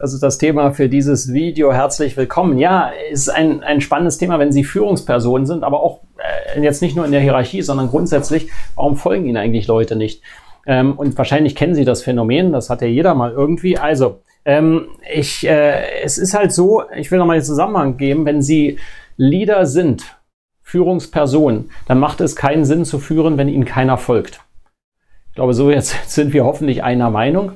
Das ist das Thema für dieses Video. Herzlich willkommen. Ja, ist ein, ein spannendes Thema, wenn Sie Führungspersonen sind, aber auch äh, jetzt nicht nur in der Hierarchie, sondern grundsätzlich, warum folgen Ihnen eigentlich Leute nicht? Ähm, und wahrscheinlich kennen Sie das Phänomen, das hat ja jeder mal irgendwie. Also, ähm, ich, äh, es ist halt so, ich will nochmal den Zusammenhang geben, wenn Sie Leader sind, Führungspersonen, dann macht es keinen Sinn zu führen, wenn Ihnen keiner folgt. Ich glaube, so jetzt sind wir hoffentlich einer Meinung.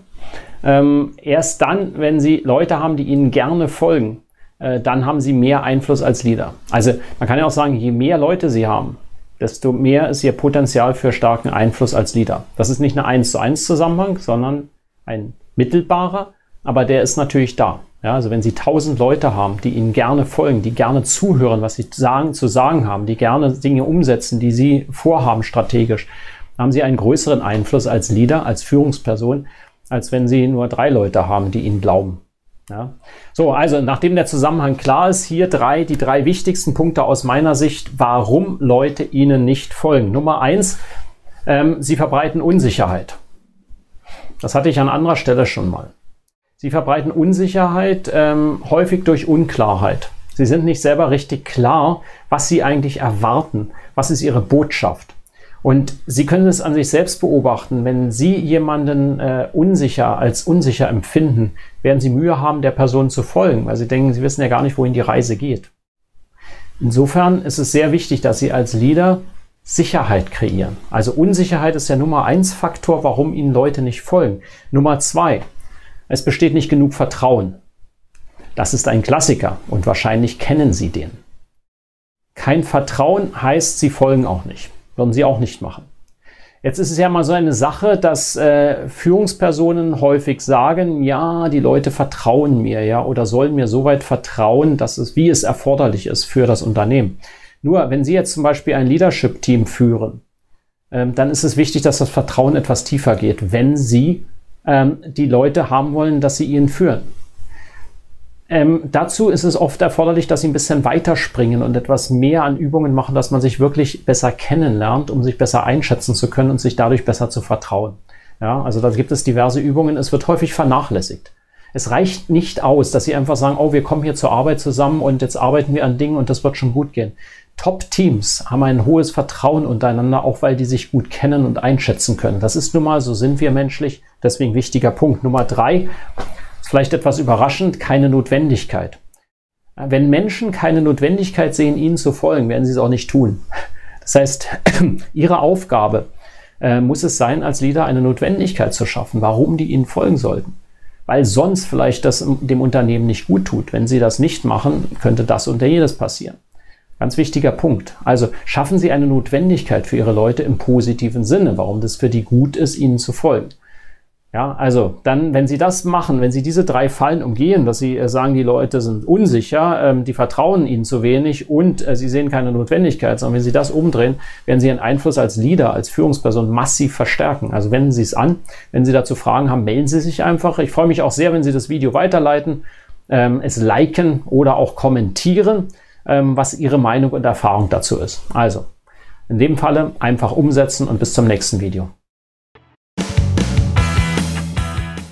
Ähm, erst dann, wenn Sie Leute haben, die Ihnen gerne folgen, äh, dann haben Sie mehr Einfluss als Leader. Also man kann ja auch sagen, je mehr Leute Sie haben, desto mehr ist Ihr Potenzial für starken Einfluss als Leader. Das ist nicht eine 1 zu 1 Zusammenhang, sondern ein mittelbarer, aber der ist natürlich da. Ja, also wenn Sie tausend Leute haben, die Ihnen gerne folgen, die gerne zuhören, was Sie sagen, zu sagen haben, die gerne Dinge umsetzen, die Sie vorhaben strategisch, haben Sie einen größeren Einfluss als Leader, als Führungsperson, als wenn sie nur drei Leute haben, die ihnen glauben. Ja. So, also nachdem der Zusammenhang klar ist, hier drei, die drei wichtigsten Punkte aus meiner Sicht, warum Leute ihnen nicht folgen. Nummer eins, ähm, sie verbreiten Unsicherheit. Das hatte ich an anderer Stelle schon mal. Sie verbreiten Unsicherheit ähm, häufig durch Unklarheit. Sie sind nicht selber richtig klar, was sie eigentlich erwarten. Was ist ihre Botschaft? Und Sie können es an sich selbst beobachten. Wenn Sie jemanden äh, unsicher als unsicher empfinden, werden Sie Mühe haben, der Person zu folgen, weil Sie denken, Sie wissen ja gar nicht, wohin die Reise geht. Insofern ist es sehr wichtig, dass Sie als Leader Sicherheit kreieren. Also Unsicherheit ist der Nummer eins Faktor, warum Ihnen Leute nicht folgen. Nummer zwei, es besteht nicht genug Vertrauen. Das ist ein Klassiker und wahrscheinlich kennen Sie den. Kein Vertrauen heißt, Sie folgen auch nicht. Würden sie auch nicht machen. Jetzt ist es ja mal so eine Sache, dass äh, Führungspersonen häufig sagen, ja, die Leute vertrauen mir, ja, oder sollen mir so weit vertrauen, dass es, wie es erforderlich ist für das Unternehmen. Nur, wenn Sie jetzt zum Beispiel ein Leadership-Team führen, ähm, dann ist es wichtig, dass das Vertrauen etwas tiefer geht, wenn Sie ähm, die Leute haben wollen, dass sie ihnen führen. Ähm, dazu ist es oft erforderlich, dass sie ein bisschen weiterspringen und etwas mehr an Übungen machen, dass man sich wirklich besser kennenlernt, um sich besser einschätzen zu können und sich dadurch besser zu vertrauen. Ja, also da gibt es diverse Übungen. Es wird häufig vernachlässigt. Es reicht nicht aus, dass sie einfach sagen, oh, wir kommen hier zur Arbeit zusammen und jetzt arbeiten wir an Dingen und das wird schon gut gehen. Top-Teams haben ein hohes Vertrauen untereinander, auch weil die sich gut kennen und einschätzen können. Das ist nun mal, so sind wir menschlich. Deswegen wichtiger Punkt. Nummer drei, vielleicht etwas überraschend, keine Notwendigkeit. Wenn Menschen keine Notwendigkeit sehen, ihnen zu folgen, werden sie es auch nicht tun. Das heißt, ihre Aufgabe äh, muss es sein, als Leader eine Notwendigkeit zu schaffen, warum die ihnen folgen sollten. Weil sonst vielleicht das dem Unternehmen nicht gut tut. Wenn sie das nicht machen, könnte das und jenes passieren. Ganz wichtiger Punkt. Also schaffen Sie eine Notwendigkeit für Ihre Leute im positiven Sinne, warum das für die gut ist, Ihnen zu folgen. Ja, also dann, wenn Sie das machen, wenn Sie diese drei Fallen umgehen, dass Sie äh, sagen, die Leute sind unsicher, ähm, die vertrauen Ihnen zu wenig und äh, Sie sehen keine Notwendigkeit, sondern wenn Sie das umdrehen, werden Sie Ihren Einfluss als Leader, als Führungsperson massiv verstärken. Also wenden Sie es an. Wenn Sie dazu Fragen haben, melden Sie sich einfach. Ich freue mich auch sehr, wenn Sie das Video weiterleiten, ähm, es liken oder auch kommentieren, ähm, was Ihre Meinung und Erfahrung dazu ist. Also, in dem Falle einfach umsetzen und bis zum nächsten Video.